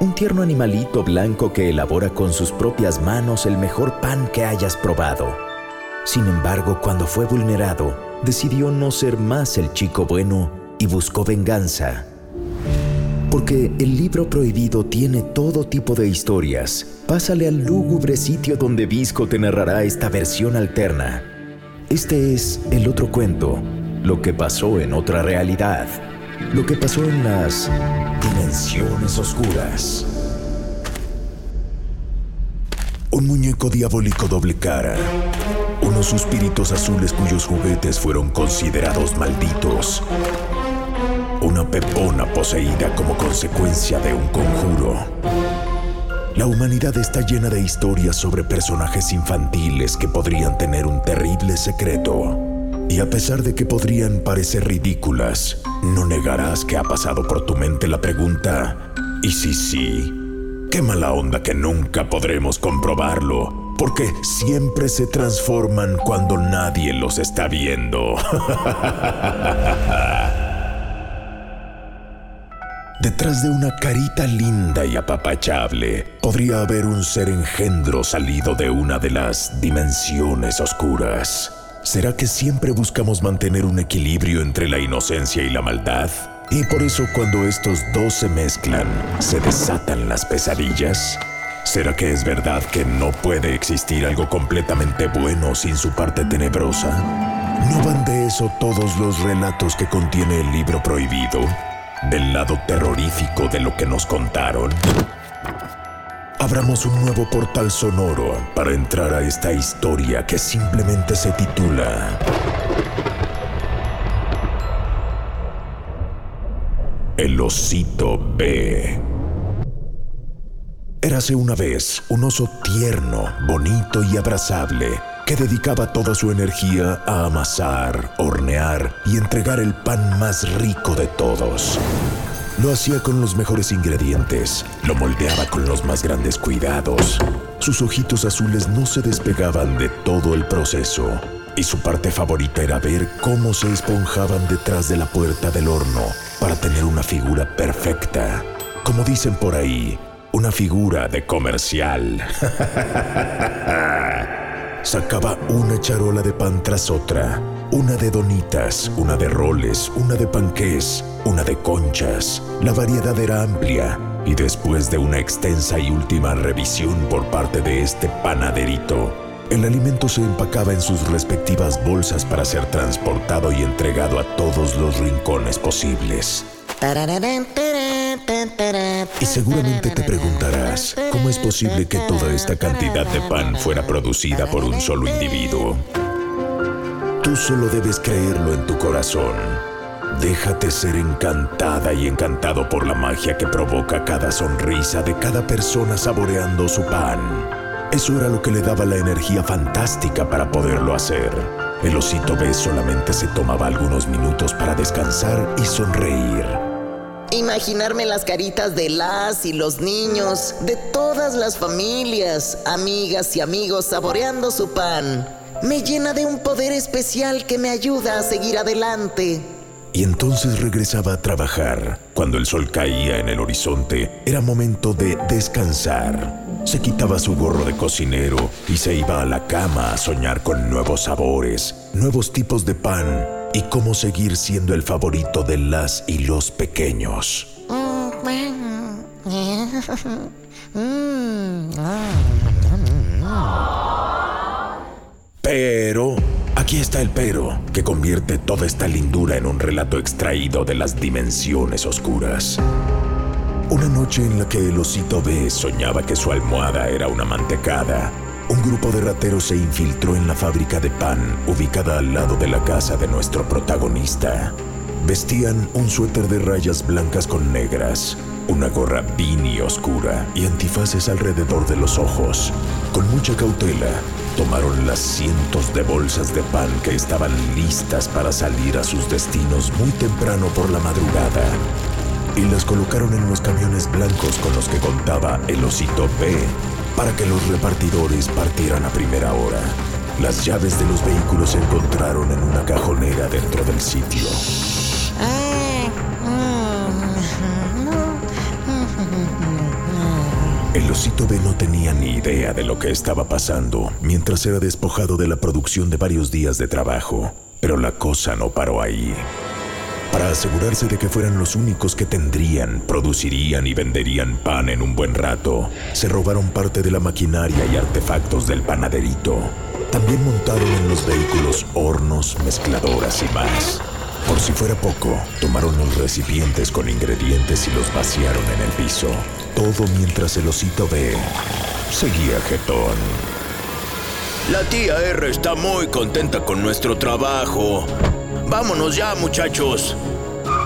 Un tierno animalito blanco que elabora con sus propias manos el mejor pan que hayas probado. Sin embargo, cuando fue vulnerado, decidió no ser más el chico bueno y buscó venganza. Porque el libro prohibido tiene todo tipo de historias. Pásale al lúgubre sitio donde Visco te narrará esta versión alterna. Este es el otro cuento, lo que pasó en otra realidad, lo que pasó en las Dimensiones Oscuras. Un muñeco diabólico doble cara. Unos suspiritos azules cuyos juguetes fueron considerados malditos. Una pepona poseída como consecuencia de un conjuro. La humanidad está llena de historias sobre personajes infantiles que podrían tener un terrible secreto. Y a pesar de que podrían parecer ridículas, no negarás que ha pasado por tu mente la pregunta, ¿y si sí? Qué mala onda que nunca podremos comprobarlo, porque siempre se transforman cuando nadie los está viendo. Detrás de una carita linda y apapachable podría haber un ser engendro salido de una de las dimensiones oscuras. ¿Será que siempre buscamos mantener un equilibrio entre la inocencia y la maldad? Y por eso cuando estos dos se mezclan, se desatan las pesadillas. ¿Será que es verdad que no puede existir algo completamente bueno sin su parte tenebrosa? ¿No van de eso todos los relatos que contiene el libro prohibido? ¿Del lado terrorífico de lo que nos contaron? Abramos un nuevo portal sonoro para entrar a esta historia que simplemente se titula El osito B. Érase una vez un oso tierno, bonito y abrazable que dedicaba toda su energía a amasar, hornear y entregar el pan más rico de todos. Lo hacía con los mejores ingredientes, lo moldeaba con los más grandes cuidados. Sus ojitos azules no se despegaban de todo el proceso y su parte favorita era ver cómo se esponjaban detrás de la puerta del horno para tener una figura perfecta. Como dicen por ahí, una figura de comercial. Sacaba una charola de pan tras otra una de donitas, una de roles, una de panqués, una de conchas. La variedad era amplia y después de una extensa y última revisión por parte de este panaderito, el alimento se empacaba en sus respectivas bolsas para ser transportado y entregado a todos los rincones posibles. Y seguramente te preguntarás, ¿cómo es posible que toda esta cantidad de pan fuera producida por un solo individuo? Tú solo debes creerlo en tu corazón. Déjate ser encantada y encantado por la magia que provoca cada sonrisa de cada persona saboreando su pan. Eso era lo que le daba la energía fantástica para poderlo hacer. El osito B solamente se tomaba algunos minutos para descansar y sonreír. Imaginarme las caritas de las y los niños, de todas las familias, amigas y amigos saboreando su pan me llena de un poder especial que me ayuda a seguir adelante. Y entonces regresaba a trabajar. Cuando el sol caía en el horizonte, era momento de descansar. Se quitaba su gorro de cocinero y se iba a la cama a soñar con nuevos sabores, nuevos tipos de pan y cómo seguir siendo el favorito de las y los pequeños. Pero, aquí está el pero, que convierte toda esta lindura en un relato extraído de las dimensiones oscuras. Una noche en la que el osito B soñaba que su almohada era una mantecada, un grupo de rateros se infiltró en la fábrica de pan ubicada al lado de la casa de nuestro protagonista. Vestían un suéter de rayas blancas con negras, una gorra beanie oscura y antifaces alrededor de los ojos. Con mucha cautela, tomaron las cientos de bolsas de pan que estaban listas para salir a sus destinos muy temprano por la madrugada y las colocaron en los camiones blancos con los que contaba el osito B para que los repartidores partieran a primera hora. Las llaves de los vehículos se encontraron en una cajonera dentro del sitio. No tenía ni idea de lo que estaba pasando mientras era despojado de la producción de varios días de trabajo, pero la cosa no paró ahí. Para asegurarse de que fueran los únicos que tendrían, producirían y venderían pan en un buen rato, se robaron parte de la maquinaria y artefactos del panaderito. También montaron en los vehículos hornos, mezcladoras y más. Por si fuera poco, tomaron los recipientes con ingredientes y los vaciaron en el piso. Todo mientras el osito B seguía jetón. La tía R está muy contenta con nuestro trabajo. Vámonos ya, muchachos.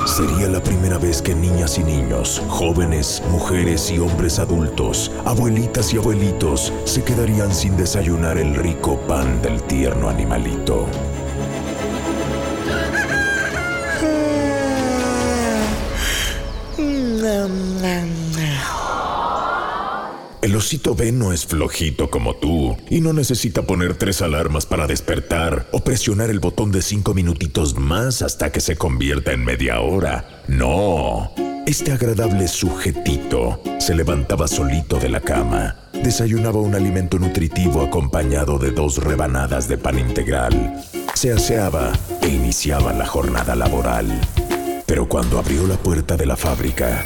Sería la primera vez que niñas y niños, jóvenes, mujeres y hombres adultos, abuelitas y abuelitos se quedarían sin desayunar el rico pan del tierno animalito. El osito B no es flojito como tú y no necesita poner tres alarmas para despertar o presionar el botón de cinco minutitos más hasta que se convierta en media hora. No. Este agradable sujetito se levantaba solito de la cama, desayunaba un alimento nutritivo acompañado de dos rebanadas de pan integral, se aseaba e iniciaba la jornada laboral. Pero cuando abrió la puerta de la fábrica,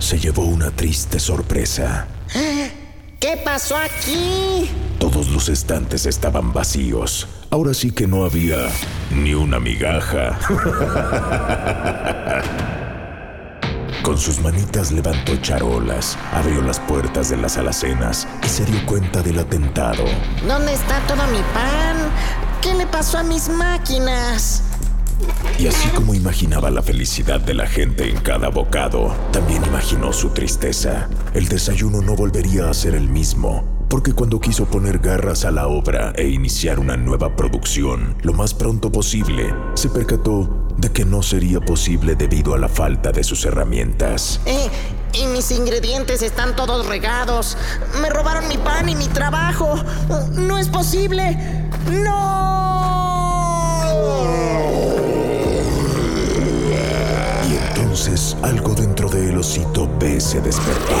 se llevó una triste sorpresa. ¿Qué pasó aquí? Todos los estantes estaban vacíos. Ahora sí que no había ni una migaja. Con sus manitas levantó charolas, abrió las puertas de las alacenas y se dio cuenta del atentado. ¿Dónde está todo mi pan? ¿Qué le pasó a mis máquinas? Y así como imaginaba la felicidad de la gente en cada bocado, también imaginó su tristeza. El desayuno no volvería a ser el mismo, porque cuando quiso poner garras a la obra e iniciar una nueva producción lo más pronto posible, se percató de que no sería posible debido a la falta de sus herramientas. Eh, y mis ingredientes están todos regados. Me robaron mi pan y mi trabajo. No es posible. ¡No! Entonces algo dentro de el osito B se despertó.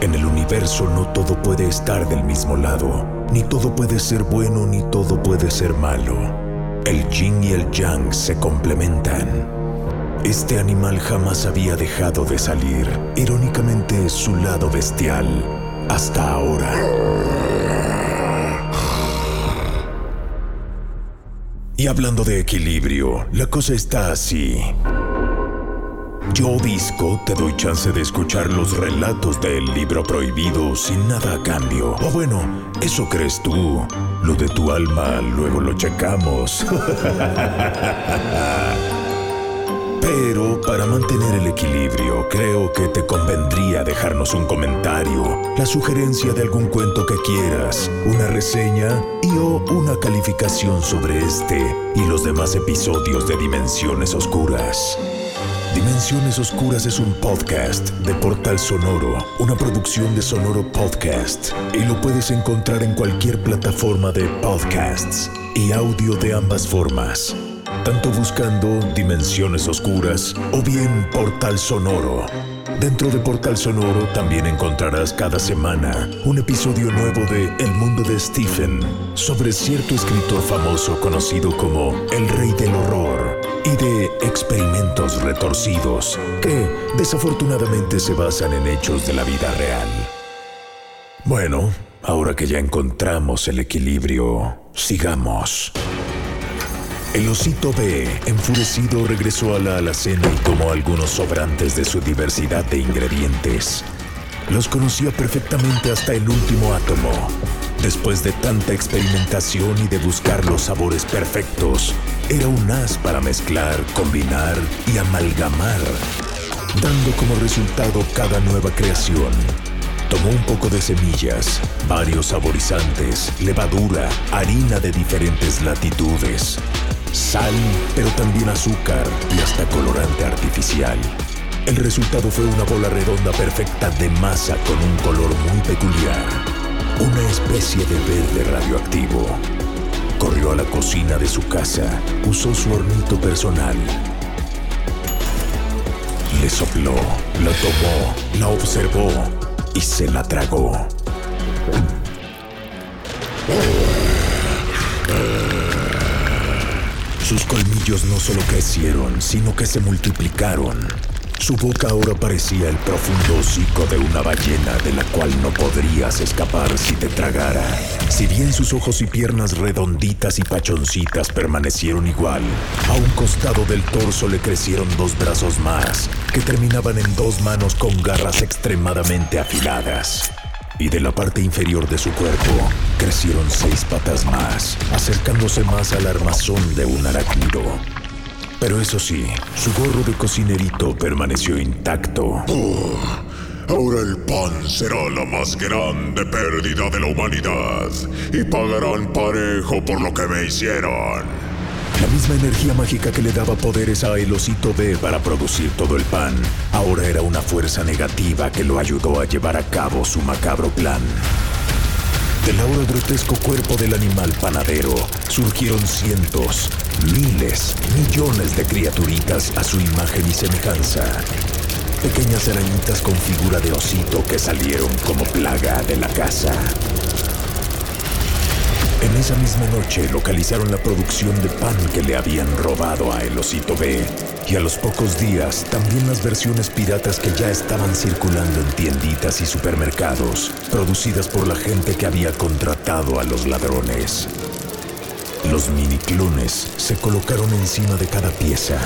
En el universo no todo puede estar del mismo lado, ni todo puede ser bueno ni todo puede ser malo. El yin y el yang se complementan. Este animal jamás había dejado de salir, irónicamente su lado bestial, hasta ahora. Y hablando de equilibrio, la cosa está así. Yo, Disco, te doy chance de escuchar los relatos del libro prohibido sin nada a cambio. O bueno, eso crees tú. Lo de tu alma luego lo checamos. Pero para mantener el equilibrio, creo que te convendría dejarnos un comentario, la sugerencia de algún cuento que quieras, una reseña y o una calificación sobre este y los demás episodios de Dimensiones Oscuras. Dimensiones Oscuras es un podcast de Portal Sonoro, una producción de Sonoro Podcast, y lo puedes encontrar en cualquier plataforma de podcasts y audio de ambas formas, tanto buscando Dimensiones Oscuras o bien Portal Sonoro. Dentro de Portal Sonoro también encontrarás cada semana un episodio nuevo de El mundo de Stephen, sobre cierto escritor famoso conocido como el Rey del Horror, y de experimentos retorcidos que desafortunadamente se basan en hechos de la vida real. Bueno, ahora que ya encontramos el equilibrio, sigamos. El osito B, enfurecido, regresó a la alacena y tomó algunos sobrantes de su diversidad de ingredientes. Los conocía perfectamente hasta el último átomo. Después de tanta experimentación y de buscar los sabores perfectos, era un as para mezclar, combinar y amalgamar, dando como resultado cada nueva creación. Tomó un poco de semillas, varios saborizantes, levadura, harina de diferentes latitudes, sal, pero también azúcar y hasta colorante artificial. El resultado fue una bola redonda perfecta de masa con un color muy peculiar, una especie de verde radioactivo. Corrió a la cocina de su casa, usó su hornito personal. Le sopló, la tomó, la observó y se la tragó. Sus colmillos no solo crecieron, sino que se multiplicaron. Su boca ahora parecía el profundo hocico de una ballena de la cual no podrías escapar si te tragara. Si bien sus ojos y piernas redonditas y pachoncitas permanecieron igual, a un costado del torso le crecieron dos brazos más, que terminaban en dos manos con garras extremadamente afiladas y de la parte inferior de su cuerpo crecieron seis patas más, acercándose más al armazón de un arácnido. Pero eso sí, su gorro de cocinerito permaneció intacto. Ahora el pan será la más grande pérdida de la humanidad y pagarán parejo por lo que me hicieron. La misma energía mágica que le daba poderes a el osito B para producir todo el pan, ahora era una fuerza negativa que lo ayudó a llevar a cabo su macabro plan. Del ahora grotesco cuerpo del animal panadero surgieron cientos, miles, millones de criaturitas a su imagen y semejanza. Pequeñas arañitas con figura de osito que salieron como plaga de la casa. En esa misma noche localizaron la producción de pan que le habían robado a El Osito B. Y a los pocos días, también las versiones piratas que ya estaban circulando en tienditas y supermercados, producidas por la gente que había contratado a los ladrones. Los mini clones se colocaron encima de cada pieza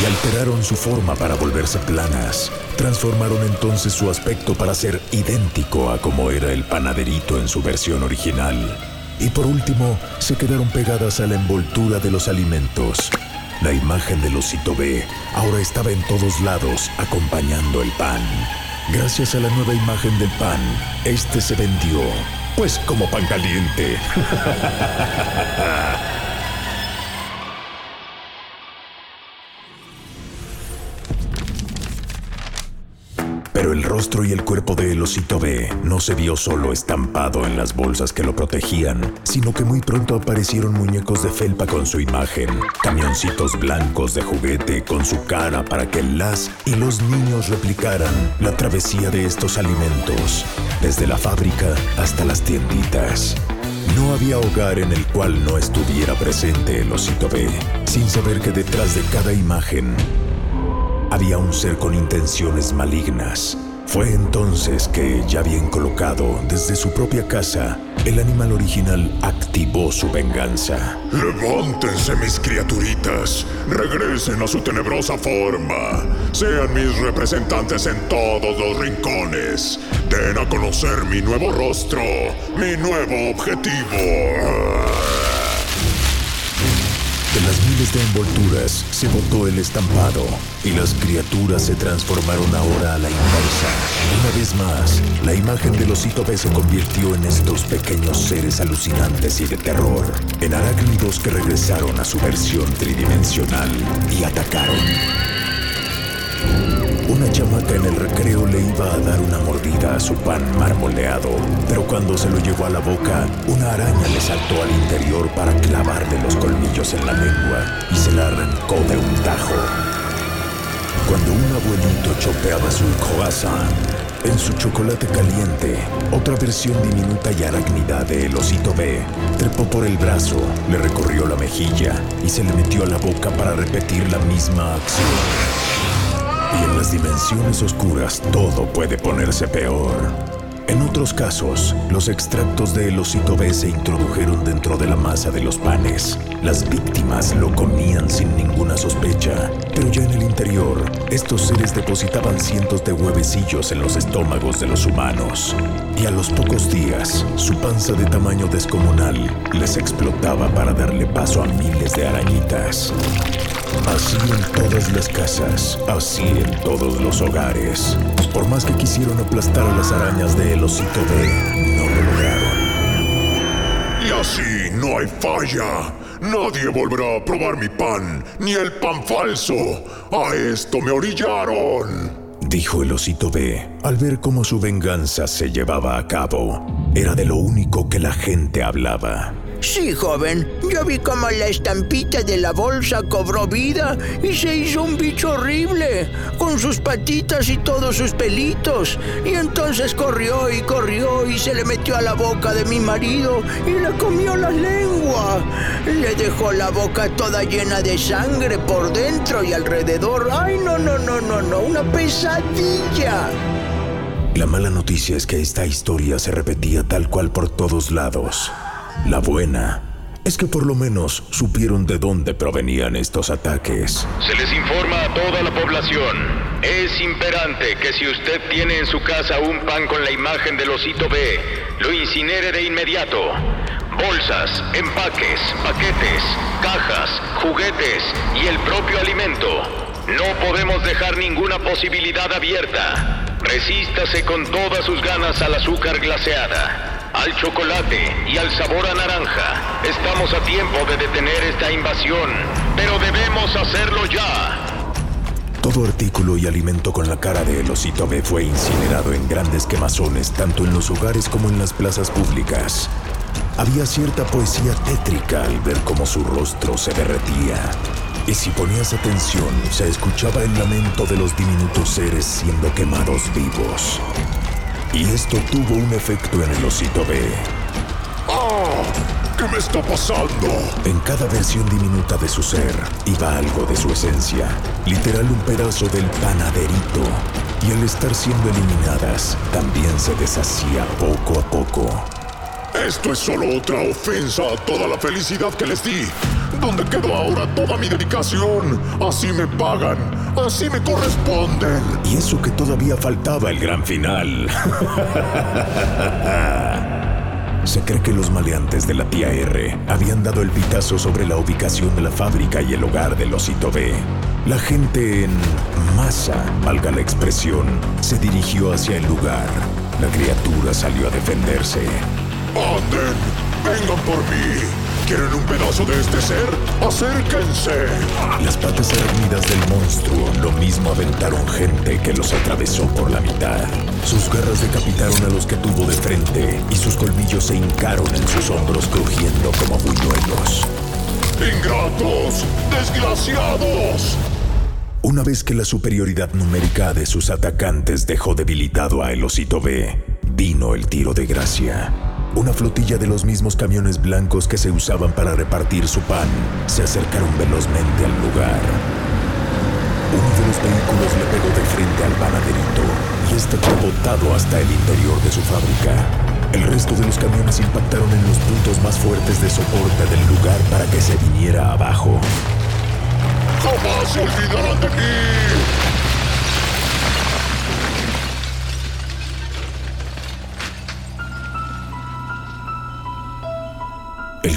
y alteraron su forma para volverse planas. Transformaron entonces su aspecto para ser idéntico a como era el panaderito en su versión original. Y por último, se quedaron pegadas a la envoltura de los alimentos. La imagen del osito B ahora estaba en todos lados acompañando el pan. Gracias a la nueva imagen del pan, este se vendió, pues como pan caliente. Pero el rostro y el cuerpo de El Osito B no se vio solo estampado en las bolsas que lo protegían, sino que muy pronto aparecieron muñecos de felpa con su imagen, camioncitos blancos de juguete con su cara para que las y los niños replicaran la travesía de estos alimentos, desde la fábrica hasta las tienditas. No había hogar en el cual no estuviera presente el osito B, sin saber que detrás de cada imagen había un ser con intenciones malignas. Fue entonces que, ya bien colocado desde su propia casa, el animal original activó su venganza. Levántense mis criaturitas, regresen a su tenebrosa forma, sean mis representantes en todos los rincones, den a conocer mi nuevo rostro, mi nuevo objetivo. Miles de envolturas se botó el estampado y las criaturas se transformaron ahora a la inversa. Una vez más, la imagen del osito B se convirtió en estos pequeños seres alucinantes y de terror, en arácnidos que regresaron a su versión tridimensional y atacaron. Una chamaca en el recreo le iba a dar una mordida a su pan marmoleado, pero cuando se lo llevó a la boca, una araña le saltó al interior para clavarle los colmillos en la lengua y se la arrancó de un tajo. Cuando un abuelito chopeaba su croissant en su chocolate caliente, otra versión diminuta y arácnida de osito B trepó por el brazo, le recorrió la mejilla y se le metió a la boca para repetir la misma acción. Y en las dimensiones oscuras todo puede ponerse peor. En otros casos, los extractos de osito B se introdujeron dentro de la masa de los panes. Las víctimas lo comían sin ninguna sospecha, pero ya en el interior, estos seres depositaban cientos de huevecillos en los estómagos de los humanos. Y a los pocos días, su panza de tamaño descomunal les explotaba para darle paso a miles de arañitas. Así en todas las casas, así en todos los hogares. Por más que quisieron aplastar a las arañas de El Osito B, no lo lograron. Y así no hay falla. Nadie volverá a probar mi pan, ni el pan falso. A esto me orillaron. Dijo el osito B al ver cómo su venganza se llevaba a cabo. Era de lo único que la gente hablaba. Sí, joven. Yo vi cómo la estampita de la bolsa cobró vida y se hizo un bicho horrible, con sus patitas y todos sus pelitos. Y entonces corrió y corrió y se le metió a la boca de mi marido y le comió la lengua. Le dejó la boca toda llena de sangre por dentro y alrededor. Ay, no, no, no, no, no, una pesadilla. La mala noticia es que esta historia se repetía tal cual por todos lados. La buena es que por lo menos supieron de dónde provenían estos ataques. Se les informa a toda la población. Es imperante que si usted tiene en su casa un pan con la imagen del osito B, lo incinere de inmediato. Bolsas, empaques, paquetes, cajas, juguetes y el propio alimento. No podemos dejar ninguna posibilidad abierta. Resístase con todas sus ganas al azúcar glaseada al chocolate y al sabor a naranja. Estamos a tiempo de detener esta invasión, pero debemos hacerlo ya. Todo artículo y alimento con la cara de El Osito B fue incinerado en grandes quemazones tanto en los hogares como en las plazas públicas. Había cierta poesía tétrica al ver cómo su rostro se derretía. Y si ponías atención, se escuchaba el lamento de los diminutos seres siendo quemados vivos. Y esto tuvo un efecto en el osito B. ¡Ah! ¿Qué me está pasando? En cada versión diminuta de su ser iba algo de su esencia, literal un pedazo del panaderito. Y al estar siendo eliminadas, también se deshacía poco a poco. Esto es solo otra ofensa a toda la felicidad que les di. ¿Dónde quedó ahora toda mi dedicación? Así me pagan, así me corresponden. Y eso que todavía faltaba el gran final. Se cree que los maleantes de la tía R habían dado el pitazo sobre la ubicación de la fábrica y el hogar del osito B. La gente en masa, valga la expresión, se dirigió hacia el lugar. La criatura salió a defenderse. ¡Anden! ¡Vengan por mí! ¿Quieren un pedazo de este ser? ¡Acérquense! Las patas armidas del monstruo lo mismo aventaron gente que los atravesó por la mitad. Sus garras decapitaron a los que tuvo de frente y sus colmillos se hincaron en sus hombros crujiendo como buñuelos. ¡Ingratos! ¡Desgraciados! Una vez que la superioridad numérica de sus atacantes dejó debilitado a El Osito B, vino el tiro de gracia. Una flotilla de los mismos camiones blancos que se usaban para repartir su pan se acercaron velozmente al lugar. Uno de los vehículos le pegó de frente al panaderito y este fue botado hasta el interior de su fábrica. El resto de los camiones impactaron en los puntos más fuertes de soporte del lugar para que se viniera abajo. ¡Jamás se olvidarán de mí!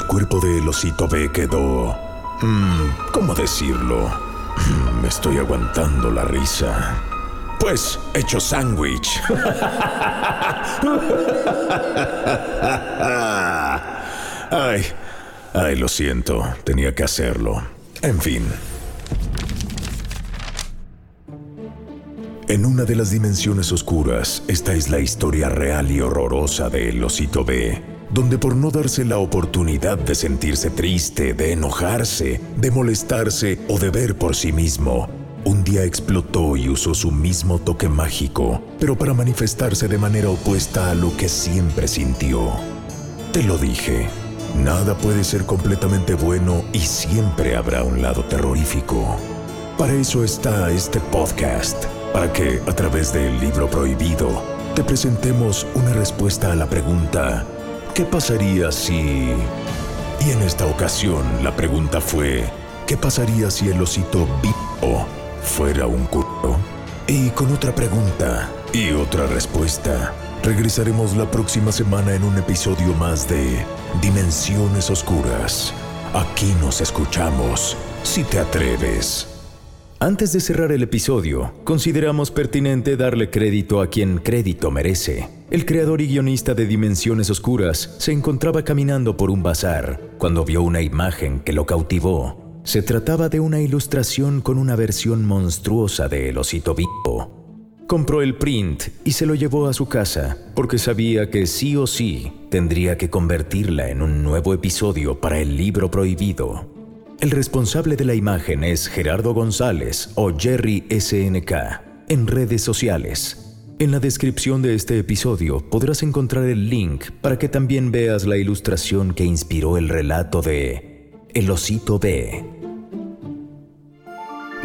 El cuerpo del osito B quedó... Mmm, ¿cómo decirlo? Mm, me estoy aguantando la risa. Pues hecho sándwich. ay, ay, lo siento, tenía que hacerlo. En fin. En una de las dimensiones oscuras, esta es la historia real y horrorosa de El Osito B donde por no darse la oportunidad de sentirse triste, de enojarse, de molestarse o de ver por sí mismo, un día explotó y usó su mismo toque mágico, pero para manifestarse de manera opuesta a lo que siempre sintió. Te lo dije, nada puede ser completamente bueno y siempre habrá un lado terrorífico. Para eso está este podcast, para que a través del libro prohibido te presentemos una respuesta a la pregunta, ¿qué pasaría si... Y en esta ocasión la pregunta fue, ¿qué pasaría si el osito vivo fuera un culo? Y con otra pregunta y otra respuesta, regresaremos la próxima semana en un episodio más de Dimensiones Oscuras. Aquí nos escuchamos, si te atreves. Antes de cerrar el episodio, consideramos pertinente darle crédito a quien crédito merece. El creador y guionista de Dimensiones Oscuras se encontraba caminando por un bazar cuando vio una imagen que lo cautivó. Se trataba de una ilustración con una versión monstruosa de El Osito Vivo. Compró el print y se lo llevó a su casa porque sabía que sí o sí tendría que convertirla en un nuevo episodio para el libro prohibido. El responsable de la imagen es Gerardo González o Jerry SNK en redes sociales. En la descripción de este episodio podrás encontrar el link para que también veas la ilustración que inspiró el relato de El Osito B.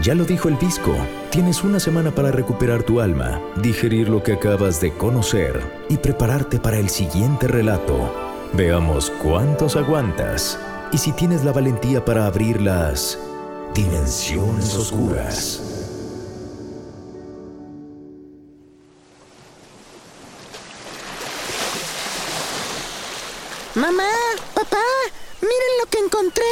Ya lo dijo el disco, tienes una semana para recuperar tu alma, digerir lo que acabas de conocer y prepararte para el siguiente relato. Veamos cuántos aguantas y si tienes la valentía para abrir las dimensiones oscuras. Mamá, papá, miren lo que encontré.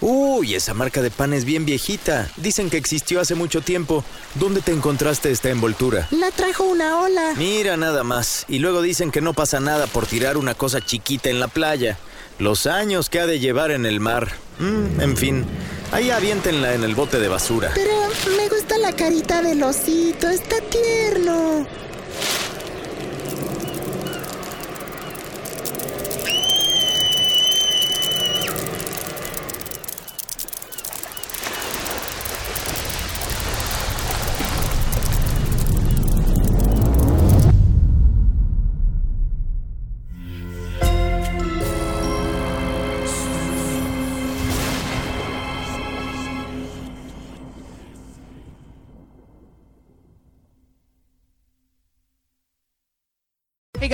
Uy, esa marca de pan es bien viejita. Dicen que existió hace mucho tiempo. ¿Dónde te encontraste esta envoltura? La trajo una ola. Mira nada más. Y luego dicen que no pasa nada por tirar una cosa chiquita en la playa. Los años que ha de llevar en el mar. Mm, en fin, ahí aviéntenla en el bote de basura. Pero me gusta la carita del osito, está tierno.